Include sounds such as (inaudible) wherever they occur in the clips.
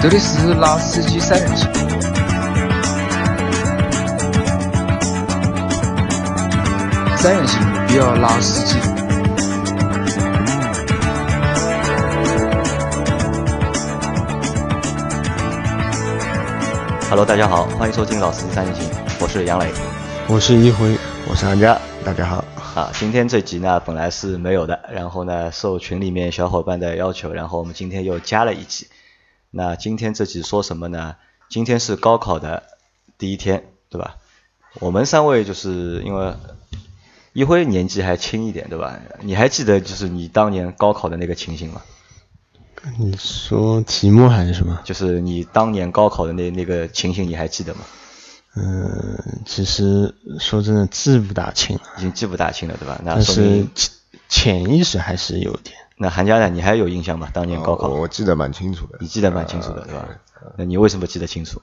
这里是拉斯基三人行，三人行必有老司机。Hello，大家好，欢迎收听《老司机三人行》，我是杨磊。我是一辉，我是韩佳，大家好。啊，今天这集呢本来是没有的，然后呢受群里面小伙伴的要求，然后我们今天又加了一集。那今天这集说什么呢？今天是高考的第一天，对吧？我们三位就是因为一辉年纪还轻一点，对吧？你还记得就是你当年高考的那个情形吗？你说题目还是什么？就是你当年高考的那那个情形，你还记得吗？嗯，其实说真的记不大清了，已经记不大清了，对吧？那但是潜潜意识还是有点。那韩佳呢？你还有印象吗？当年高考，哦我我记得蛮清楚的。你记得蛮清楚的，呃对吧？那你为什么记得清楚？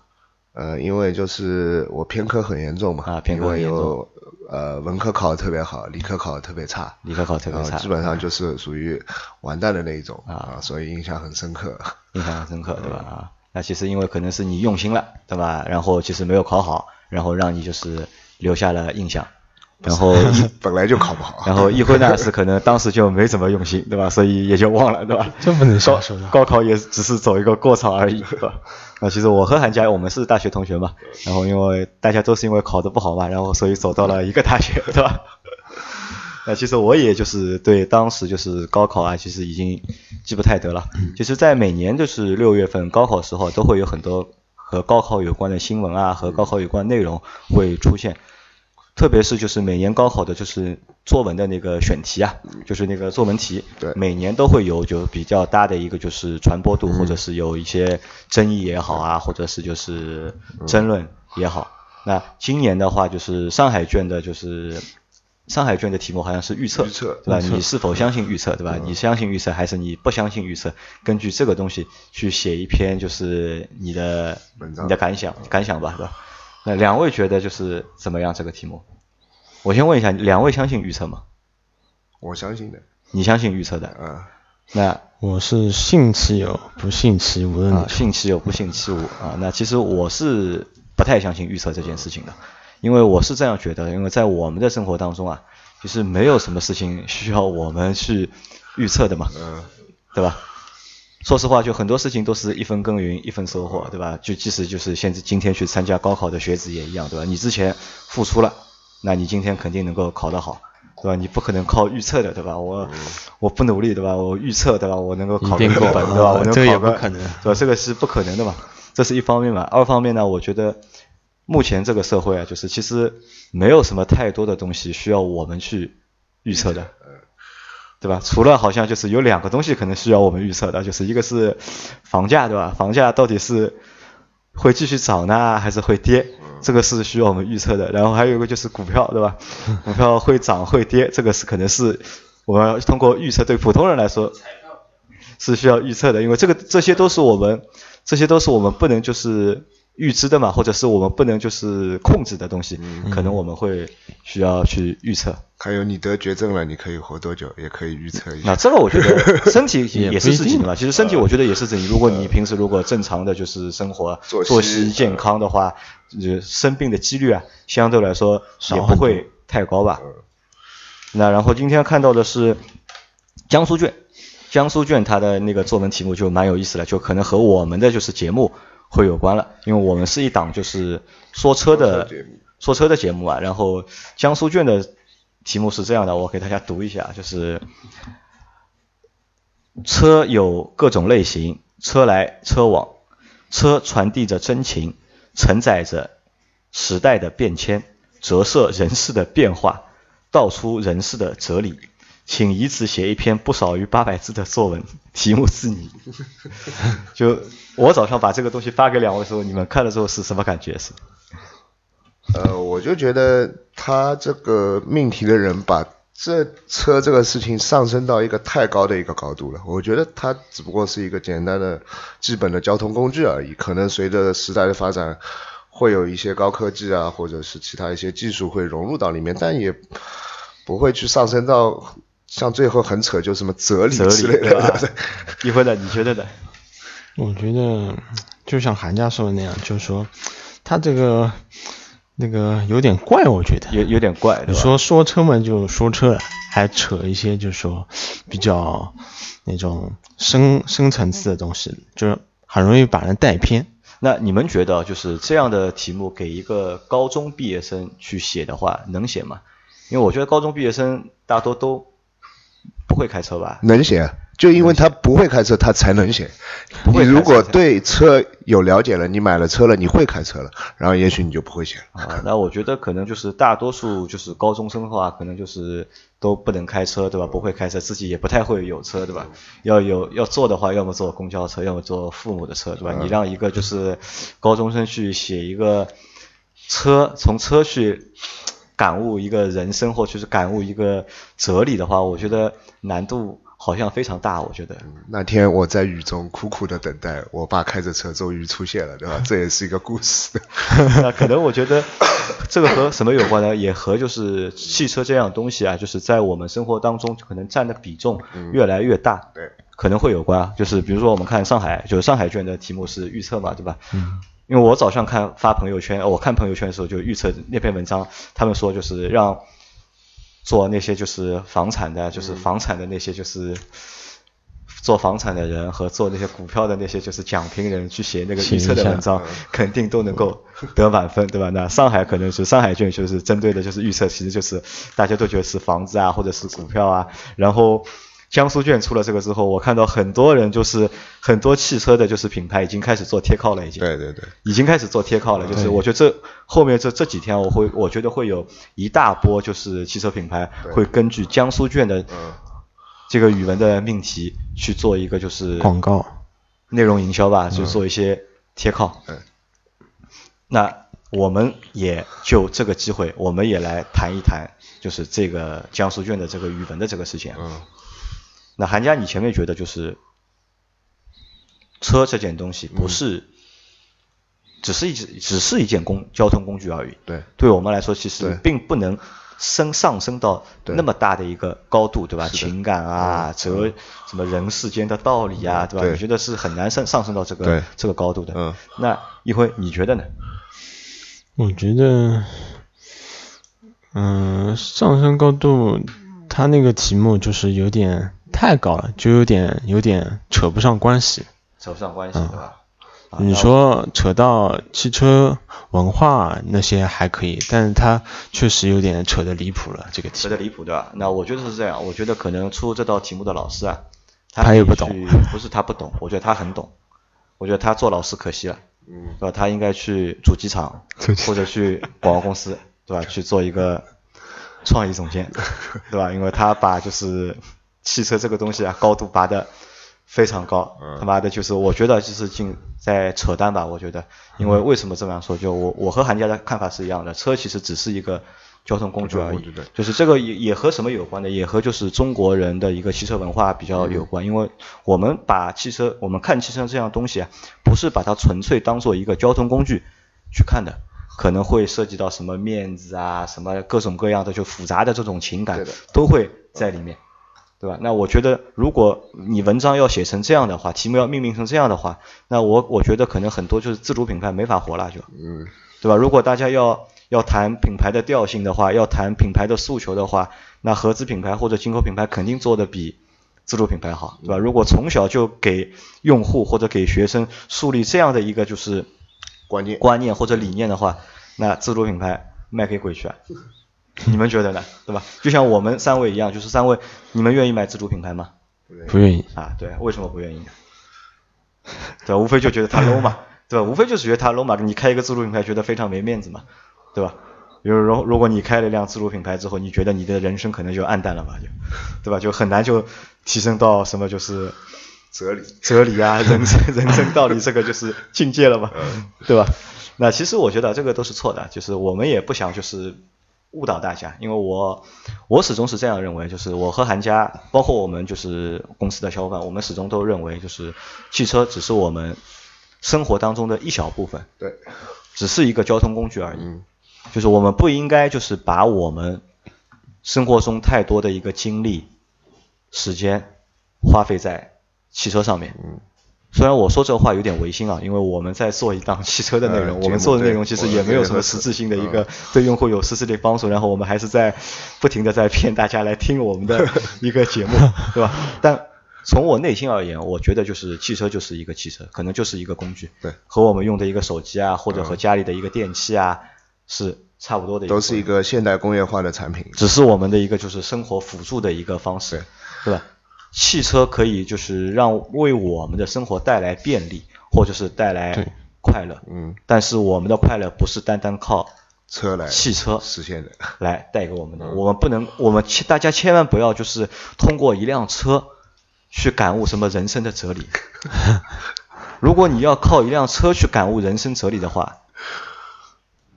呃，因为就是我偏科很严重嘛，啊偏科很严重因为有呃文科考的特别好，理科考的特别差，理科考特别差，基本上就是属于完蛋的那一种啊啊，所以印象很深刻。印象很深刻，对吧？啊，那其实因为可能是你用心了，对吧？然后其实没有考好，然后让你就是留下了印象，(laughs) 然后一 (laughs) 本来就考不好，(laughs) 然后一辉呢是可能当时就没怎么用心，对吧？所以也就忘了，对吧？这不能说高考也只是走一个过场而已，对吧？那其实我和韩佳我们是大学同学嘛，然后因为大家都是因为考得不好嘛，然后所以走到了一个大学，对吧？那其实我也就是对当时就是高考啊，其实已经记不太得了。其实，在每年就是六月份高考时候，都会有很多和高考有关的新闻啊，和高考有关内容会出现。特别是就是每年高考的就是作文的那个选题啊，就是那个作文题，对每年都会有就比较大的一个就是传播度，或者是有一些争议也好啊，或者是就是争论也好。那今年的话，就是上海卷的，就是上海卷的题目好像是预测，预测对吧？你是否相信预测，对吧？你相信预测还是你不相信预测？根据这个东西去写一篇就是你的你的感想感想吧，对吧？那两位觉得就是怎么样这个题目？我先问一下，两位相信预测吗？我相信的。你相信预测的？嗯，那我是信其有，不信其无的啊，信其有，不信其无啊。那其实我是不太相信预测这件事情的，因为我是这样觉得，因为在我们的生活当中啊，其实没有什么事情需要我们去预测的嘛，嗯，对吧？说实话，就很多事情都是一分耕耘一分收获，对吧？就即使就是现在今天去参加高考的学子也一样，对吧？你之前付出了，那你今天肯定能够考得好，对吧？你不可能靠预测的，对吧？我我不努力，对吧？我预测，对吧？我能够考个一本，对吧？啊我能这个也考个不可能对吧？这个是不可能的嘛，这是一方面嘛。二方面呢，我觉得目前这个社会啊，就是其实没有什么太多的东西需要我们去预测的，对吧？除了好像就是有两个东西可能需要我们预测的，就是一个是房价，对吧？房价到底是会继续涨呢，还是会跌？这个是需要我们预测的。然后还有一个就是股票，对吧？(laughs) 股票会涨会跌，这个是可能是我们通过预测，对普通人来说是需要预测的，因为这个这些都是我们这些都是我们不能就是预知的嘛，或者是我们不能就是控制的东西，可能我们会需要去预测。还有你得绝症了，你可以活多久，也可以预测一下。那这个我觉得 (laughs) 身体也是自己的嘛。其实身体我觉得也是自己。如果你平时如果正常的就是生活作息健康的话，就生病的几率啊，相对来说也不会太高吧。那然后今天看到的是江苏卷，江苏卷它的那个作文题目就蛮有意思了，就可能和我们的就是节目会有关了，因为我们是一档就是说车的说车的节目啊。然后江苏卷的题目是这样的，我给大家读一下，就是车有各种类型，车来车往，车传递着真情，承载着时代的变迁，折射人世的变化，道出人世的哲理。请以此写一篇不少于八百字的作文，(laughs) 题目是你。(laughs) 就我早上把这个东西发给两位的时候，你们看了之后是什么感觉？是？呃，我就觉得他这个命题的人把这车这个事情上升到一个太高的一个高度了。我觉得它只不过是一个简单的基本的交通工具而已。可能随着时代的发展，会有一些高科技啊，或者是其他一些技术会融入到里面，但也不会去上升到像最后很扯，就什么哲理哲理之类的。你会的，你觉得呢？我觉得就像韩家说的那样，就是说他这个那个有点怪，我觉得有有点怪。你说说车嘛就说车了，还扯一些就是说比较那种深深层次的东西，就是很容易把人带偏。那你们觉得就是这样的题目给一个高中毕业生去写的话，能写吗？因为我觉得高中毕业生大多都不会开车吧？能写。就因为他不会开车，他才能写。你如果对车有了解了，你买了车了，你会开车了，然后也许你就不会写了。啊，那我觉得可能就是大多数就是高中生的话，可能就是都不能开车，对吧？不会开车，自己也不太会有车，对吧？要有要坐的话，要么坐公交车，要么坐父母的车，对吧？你让一个就是高中生去写一个车，从车去感悟一个人生，或就是感悟一个哲理的话，我觉得难度。好像非常大，我觉得。那天我在雨中苦苦的等待，我爸开着车终于出现了，对吧？(laughs) 这也是一个故事。(laughs) 那可能我觉得 (coughs) 这个和什么有关呢？也和就是汽车这样东西啊，就是在我们生活当中可能占的比重越来越大。对。可能会有关，就是比如说我们看上海，就是上海卷的题目是预测嘛，对吧？嗯。因为我早上看发朋友圈，我看朋友圈的时候就预测那篇文章，他们说就是让。做那些就是房产的，就是房产的那些就是做房产的人和做那些股票的那些就是讲评人去写那个预测的文章，肯定都能够得满分，对吧？那上海可能是上海卷就是针对的就是预测，其实就是大家都觉得是房子啊，或者是股票啊，然后。江苏卷出了这个之后，我看到很多人就是很多汽车的，就是品牌已经开始做贴靠了，已经。对对对。已经开始做贴靠了，就是我觉得这后面这这几天我会，我觉得会有一大波就是汽车品牌会根据江苏卷的这个语文的命题去做一个就是广告内容营销吧，就做一些贴靠。嗯。那我们也就这个机会，我们也来谈一谈，就是这个江苏卷的这个语文的这个事情。嗯。那韩家，你前面觉得就是车这件东西不是，只是一只是一件工交通工具而已。对，对我们来说，其实并不能升上升到那么大的一个高度，对吧？情感啊，哲什么人世间的道理啊，对吧？你觉得是很难上上升到这个这个高度的。嗯。那一辉，你觉得呢？我觉得，嗯，上升高度，他那个题目就是有点。太高了，就有点有点扯不上关系，扯不上关系，对吧？你说扯到汽车文化那些还可以，但是它确实有点扯得离谱了，这个题。扯得离谱，对吧？那我觉得是这样，我觉得可能出这道题目的老师啊，他也不懂，(laughs) 不是他不懂，我觉得他很懂，我觉得他做老师可惜了，嗯，对吧？他应该去主机厂 (laughs) 或者去广告公司，对吧？(laughs) 去做一个创意总监，对吧？因为他把就是。汽车这个东西啊，高度拔的非常高，他妈的，就是我觉得就是进在扯淡吧，我觉得，因为为什么这么样说？就我我和韩家的看法是一样的，车其实只是一个交通工具而已，就是这个也也和什么有关的，也和就是中国人的一个汽车文化比较有关，因为我们把汽车，我们看汽车这样东西啊，不是把它纯粹当做一个交通工具去看的，可能会涉及到什么面子啊，什么各种各样的就复杂的这种情感都会在里面。对吧？那我觉得，如果你文章要写成这样的话，题目要命名成这样的话，那我我觉得可能很多就是自主品牌没法活了，就，嗯，对吧？如果大家要要谈品牌的调性的话，要谈品牌的诉求的话，那合资品牌或者进口品牌肯定做的比自主品牌好，对吧？如果从小就给用户或者给学生树立这样的一个就是观念观念或者理念的话，那自主品牌卖给鬼去啊！(laughs) 你们觉得呢？对吧？就像我们三位一样，就是三位，你们愿意买自主品牌吗？不愿意啊？对，为什么不愿意？对吧？无非就觉得它 low 嘛，(laughs) 对吧？无非就是觉得它 low 嘛。你开一个自主品牌，觉得非常没面子嘛，对吧？比如，如如果你开了一辆自主品牌之后，你觉得你的人生可能就暗淡了吧？就，对吧？就很难就提升到什么就是哲理、哲理啊，(laughs) 人生人生道理这个就是境界了嘛，对吧？那其实我觉得这个都是错的，就是我们也不想就是。误导大家，因为我我始终是这样认为，就是我和韩家，包括我们就是公司的小伙伴，我们始终都认为，就是汽车只是我们生活当中的一小部分，对，只是一个交通工具而已，就是我们不应该就是把我们生活中太多的一个精力、时间花费在汽车上面，虽然我说这话有点违心啊，因为我们在做一档汽车的内容，呃我们做的内容其实也没有什么实质性的一嗯个对用户有实质的帮助，然后我们还是在不停的在骗大家来听我们的 (laughs) 一个节目，对吧？但从我内心而言，我觉得就是汽车就是一个汽车，可能就是一个工具，对，和我们用的一个手机啊，或者和嗯家里的一个电器啊是差不多的一个都，是一个现代工业化的产品。只是我们的一个就是生活辅助的一个方式，对吧？汽车可以就是让为我们的生活带来便利，或者是带来快乐。嗯，但是我们的快乐不是单单靠车来汽车实现的。来带给我们的，我们不能，我们千大家千万不要就是通过一辆车去感悟什么人生的哲理。(laughs) 如果你要靠一辆车去感悟人生哲理的话，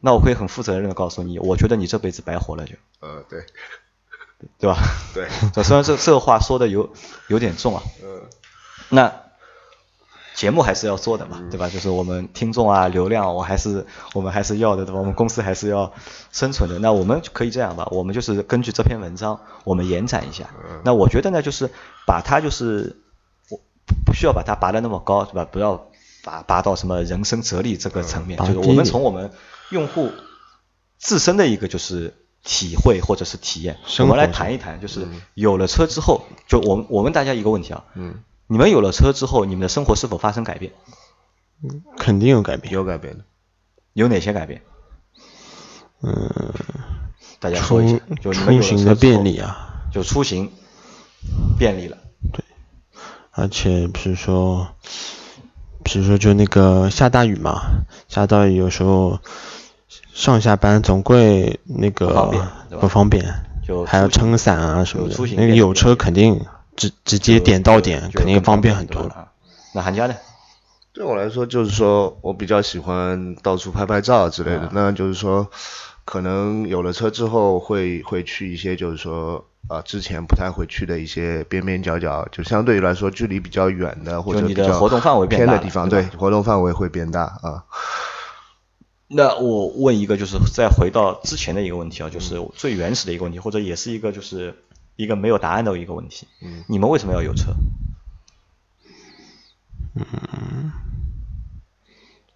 那我可以很负责任的告诉你，我觉得你这辈子白活了就，呃，对对吧？对，(laughs) 这虽然这这个话说的有有点重啊，嗯，那节目还是要做的嘛，对吧？就是我们听众啊、流量，我还是我们还是要的，对吧？我们公司还是要生存的。那我们可以这样吧，我们就是根据这篇文章，我们延展一下。那我觉得呢，就是把它就是我不需要把它拔得那么高，对吧？不要拔拔到什么人生哲理这个层面，拔就是我们从我们用户自身的一个就是体会或者是体验，我们来谈一谈，就是有了车之后，就我们我问大家一个问题啊，嗯，你们有了车之后，你们的生活是否发生改变？肯定有改变。有改变的。有哪些改变？嗯，大家说一下。就出行的便利，啊，就出行便利了。对而且比如说，比如说就那个下大雨嘛，下大雨有时候上下班总归那个不方便对吧不方便，就还要撑伞啊什么的出行。那个有车肯定直直接点到点，肯定方便很多。那韩家呢？对我来说，就是说我比较喜欢到处拍拍照之类的。啊那就是说，可能有了车之后会会去一些就是说啊、之前不太会去的一些边边角角，就相对于来说距离比较远的或者你的比较活动范围变大了偏的地方，对活动范围会变大啊。那我问一个，就是再回到之前的一个问题啊，就是最原始的一个问题，或者也是一个就是一个没有答案的一个问题。嗯你们为什么要有车？嗯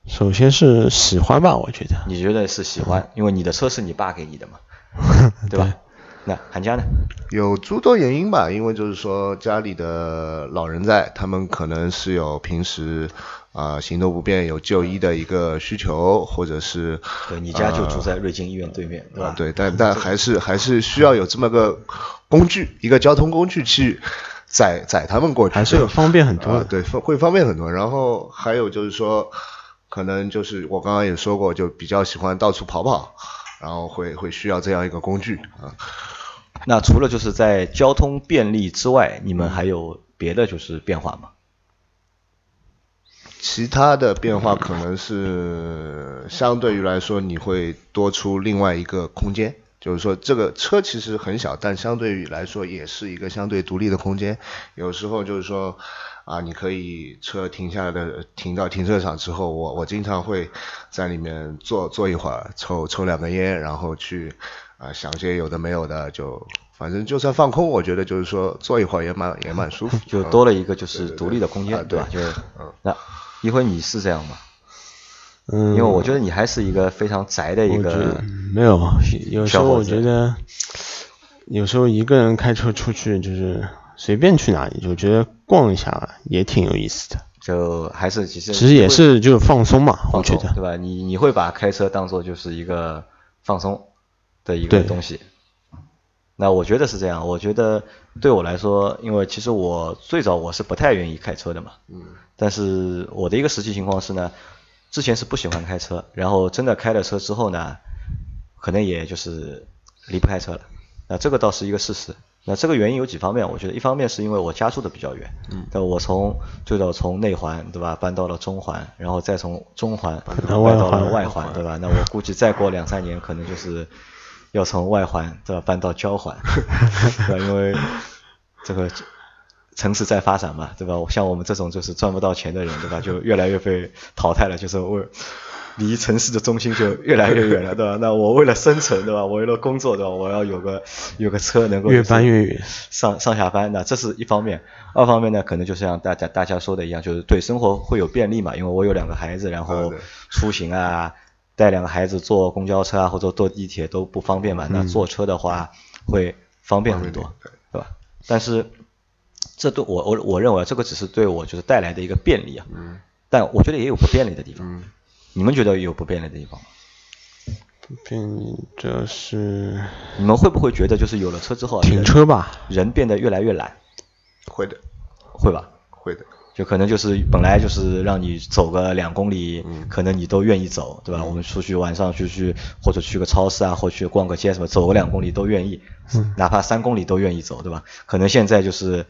首先是喜欢吧，我觉得。你觉得是喜欢，因为你的车是你爸给你的嘛，(laughs) 对吧？那韩家呢？有诸多原因吧，因为就是说家里的老人在，他们可能是有平时啊、行动不便有就医的一个需求，或者是对你家就住在瑞金医院对面，对吧？啊，对，但但还是还是需要有这么个工具，一个交通工具去载载他们过去，还是有方便很多对，会方便很多。然后还有就是说，可能就是我刚刚也说过，就比较喜欢到处跑跑，然后会会需要这样一个工具啊。那除了就是在交通便利之外，你们还有别的就是变化吗？其他的变化可能是相对于来说，你会多出另外一个空间。就是说，这个车其实很小，但相对于来说也是一个相对独立的空间。有时候就是说，啊，你可以车停下来的，停到停车场之后，我我经常会在里面坐坐一会儿，抽抽两根烟，然后去啊想些有的没有的，就反正就算放空，我觉得就是说坐一会儿也蛮也蛮舒服。(laughs) 就嗯多了一个就是独立的空间，对吧？就对是嗯那一会你是这样吗？嗯，因为我觉得你还是一个非常宅的一个，没有，有时候我觉得，有时候一个人开车出去就是随便去哪里，就觉得逛一下也挺有意思的。就还是其实其实也是就是放松嘛，我觉得。对吧？你你会把开车当做就是一个放松的一个东西。那我觉得是这样，我觉得对我来说，因为其实我最早我是不太愿意开车的嘛，嗯，但是我的一个实际情况是呢，之前是不喜欢开车，然后真的开了车之后呢，可能也就是离不开车了。那这个倒是一个事实。那这个原因有几方面，我觉得一方面是因为我家住的比较远，嗯，那我从最早从内环对吧，搬到了中环，然后再从中环搬到了环外环对吧？那我估计再过两三年，可能就是要从外环对吧搬到郊环，(laughs) 对吧？因为这个城市在发展嘛，对吧？像我们这种就是赚不到钱的人，对吧？就越来越被淘汰了，就是为离城市的中心就越来越远了，对吧？那我为了生存，对吧？我为了工作，对吧？我要有个有个车能够越搬越远，上上下班，那这是一方面。二方面呢，可能就像大家大家说的一样，就是对生活会有便利嘛，因为我有两个孩子，然后出行啊，带两个孩子坐公交车啊或者坐地铁都不方便嘛，那坐车的话会方便很多，对吧？但是这对我我我认为这个只是对我就是带来的一个便利啊，嗯但我觉得也有不便利的地方。嗯你们觉得有不便利的地方吗？不便利就是你们会不会觉得就是有了车之后，停车吧，人变得越来越懒？会的，会吧？会的。就可能就是本来就是让你走个两公里，嗯可能你都愿意走，对吧？我们出去晚上去去或者去个超市啊，或去逛个街什么，走个两公里都愿意，嗯哪怕三公里都愿意走，对吧？可能现在就是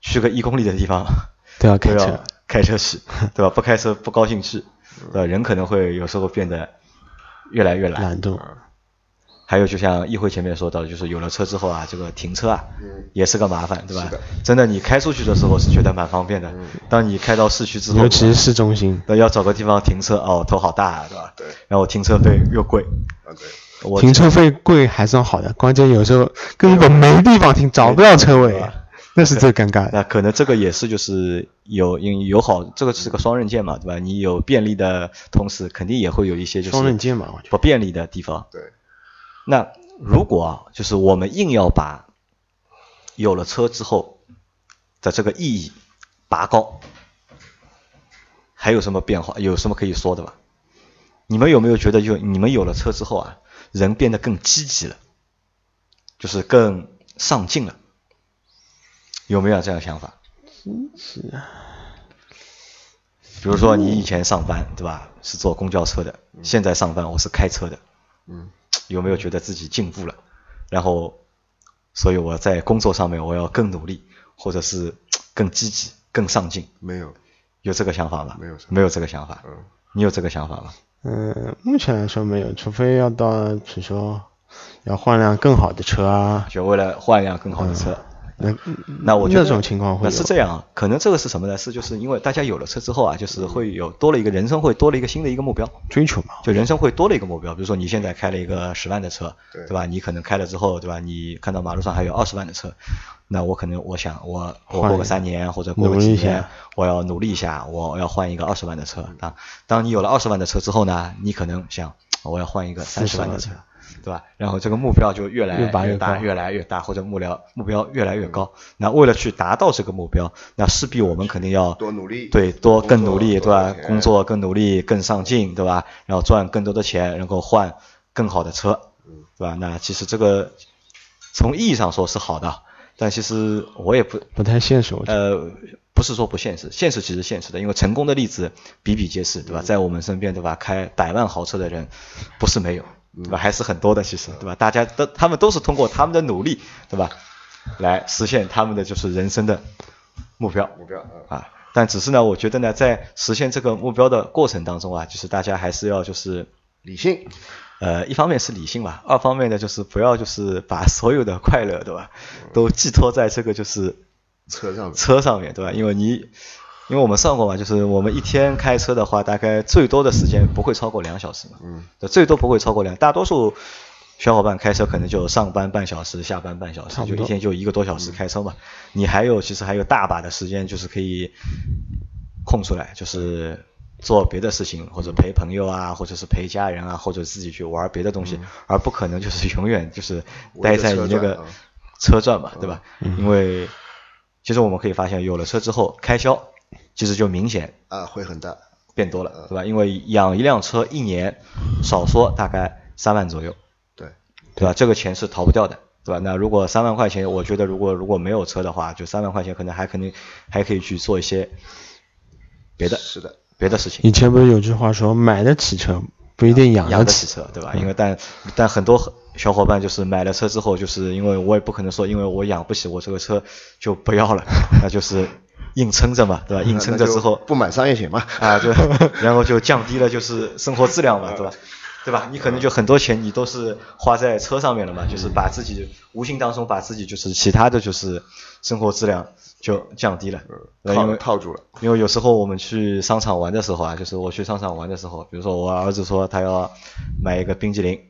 去个一公里的地方 (laughs) 都要开车，(laughs) 开车去，对吧？不开车不高兴去。对，人可能会有时候变得越来越懒。懒惰。还有就像议会前面说到，就是有了车之后啊，这个停车啊，也是个麻烦，对吧？真的，你开出去的时候是觉得蛮方便的。当你开到市区之后，尤其是市中心，那要找个地方停车，哦，头好大，啊，对吧？对。然后停车费又贵。啊，对。停车费贵还算好的，关键有时候根本没地方停，找不到车位。那是最尴尬。(laughs) 那可能这个也是就是有有有好，这个是个双刃剑嘛，对吧？你有便利的同时，肯定也会有一些就是双刃剑嘛，不便利的地方。对。那如果啊就是我们硬要把有了车之后的这个意义拔高，还有什么变化？有什么可以说的吧？你们有没有觉得，就你们有了车之后啊，人变得更积极了，就是更上进了？有没有这样想法？是啊。比如说你以前上班对吧，是坐公交车的，现在上班我是开车的。嗯。有没有觉得自己进步了？然后，所以我在工作上面我要更努力，或者是更积极、更上进。没有。有这个想法吗？没有。没有这个想法。嗯。你有这个想法吗？嗯，目前来说没有，除非要到，比如说要换辆更好的车啊。就为了换一辆更好的车。那那我觉得那种情况会是这样，可能这个是什么呢？是就是因为大家有了车之后啊，就是会有多了一个人生会多了一个新的一个目标追求嘛，就人生会多了一个目标。比如说你现在开了一个十万的车，对吧？你可能开了之后，对吧？你看到马路上还有二十万的车，那我可能我想我我过个三年或者过个几年，我要努力一下，我要换一个二十万的车啊。当你有了二十万的车之后呢，你可能想我要换一个三十万的车。对吧？然后这个目标就越来越大，越来越大，或者目标目标越来越高。那为了去达到这个目标，那势必我们肯定要多努力，对，多更努力，对吧？工作更努力，更上进，对吧？然后赚更多的钱，然后换更好的车，对吧？那其实这个从意义上说是好的，但其实我也不不太现实。呃，不是说不现实，现实其实现实的，因为成功的例子比比皆是，对吧？在我们身边，对吧？开百万豪车的人不是没有。还是很多的，其实，对吧？大家都他们都是通过他们的努力，对吧，来实现他们的就是人生的目标。目标啊，但只是呢，我觉得呢，在实现这个目标的过程当中啊，就是大家还是要就是理性。呃，一方面是理性吧，二方面呢，就是不要就是把所有的快乐，对吧，都寄托在这个就是车上车上面对吧？因为你。因为我们算过嘛，就是我们一天开车的话，大概最多的时间不会超过两小时嘛。嗯。最多不会超过两，大多数小伙伴开车可能就上班半小时，下班半小时，就一天就一个多小时开车嘛。你还有其实还有大把的时间，就是可以空出来，就是做别的事情，或者陪朋友啊，或者是陪家人啊，或者自己去玩别的东西，而不可能就是永远就是待在你那个车转嘛，对吧？因为其实我们可以发现，有了车之后，开销。其实就明显啊，会很大，变多了，对吧？因为养一辆车一年，少说大概三万左右，对，对吧？这个钱是逃不掉的，对吧？那如果三万块钱，我觉得如果如果没有车的话，就三万块钱可能还肯定还可以去做一些别的，是的，别的事情。以前不是有句话说，买得起车不一定养得起车，对吧？因为但但很多小伙伴就是买了车之后，就是因为我也不可能说，因为我养不起我这个车就不要了，那就是。硬撑着嘛，对吧？硬撑着之后不买商业险嘛，(laughs) 啊对，然后就降低了就是生活质量嘛，对吧？对吧？你可能就很多钱你都是花在车上面了嘛，就是把自己无形当中把自己就是其他的就是生活质量就降低了，套为套住了，因为有时候我们去商场玩的时候啊，就是我去商场玩的时候，比如说我儿子说他要买一个冰激凌，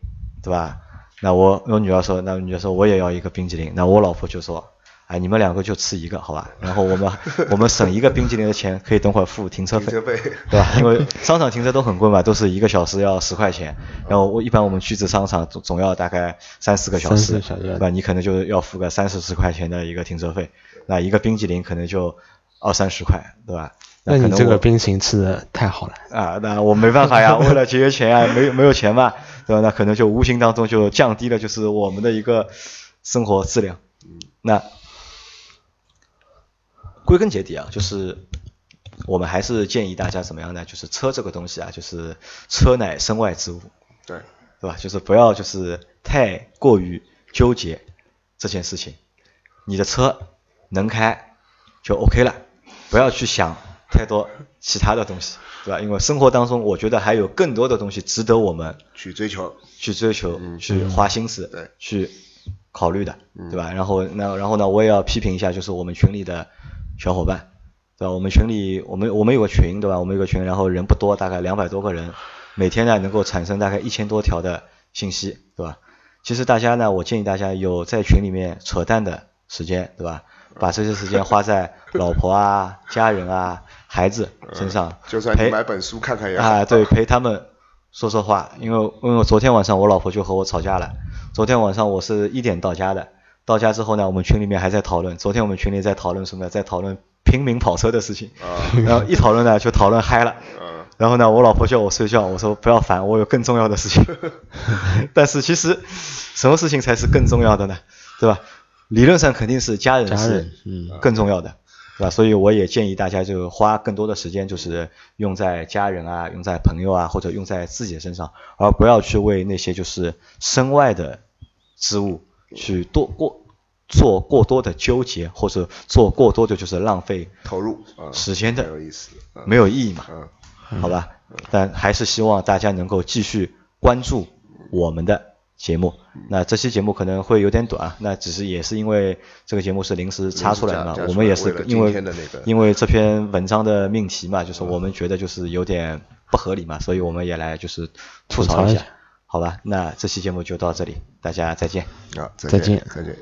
对吧？那我我女儿说，那我女儿说我也要一个冰激凌，那我老婆就说，哎，你们两个就吃一个，好吧？然后我们我们省一个冰激凌的钱，可以等会儿付停车费，停车费对吧？因为商场停车都很贵嘛，都是一个小时要十块钱，然后我一般我们去这商场总总要大概三四个小时，小时对吧？你可能就要付个三四十块钱的一个停车费，那一个冰激凌可能就二三十块，对吧？那你这个冰淇淋吃的太好了，啊，那我没办法呀，为了节约钱啊，没有没有钱嘛，对吧？那可能就无形当中就降低了就是我们的一个生活质量。那归根结底啊，就是我们还是建议大家怎么样呢？就是车这个东西啊，就是车乃身外之物，对，对吧？就是不要就是太过于纠结这件事情。你的车能开就 OK 了，不要去想太多其他的东西，对吧？因为生活当中，我觉得还有更多的东西值得我们去追求，去追求、去花心思、对去考虑的，对吧？然后那然后呢，我也要批评一下，就是我们群里的小伙伴，对吧？我们群里我们我们有个群，对吧？我们有个群，然后人不多，大概两百多个人，每天呢能够产生大概一千多条的信息，对吧？其实大家呢，我建议大家有在群里面扯淡的时间，对吧？把这些时间花在老婆啊、家人啊、孩子身上，就算你陪买本书看看也好。啊，对，陪他们说说话，因为因为昨天晚上我老婆就和我吵架了。昨天晚上我是一点到家的，到家之后呢，我们群里面还在讨论。昨天我们群里在讨论什么呢？在讨论平民跑车的事情。啊 (laughs) 然后一讨论呢，就讨论嗨了。嗯然后呢，我老婆叫我睡觉，我说不要烦，我有更重要的事情。(laughs) 但是其实什么事情才是更重要的呢？对吧？理论上肯定是家人是更重要的，对吧？所以我也建议大家就花更多的时间，就是用在家人啊，用在朋友啊，或者用在自己的身上，而不要去为那些就是身外的之物去多过做过多的纠结，或者做过多的就是浪费投入啊，时间的没有意思。嗯没有意义嘛。嗯，好吧？但还是希望大家能够继续关注我们的节目。那这期节目可能会有点短，那只是也是因为这个节目是临时插出来的嘛我们也是因为因为这篇文章的命题嘛，就是我们觉得就是有点不合理嘛，所以我们也来就是吐槽一下，好吧？那这期节目就到这里，大家再见。啊，再见再见。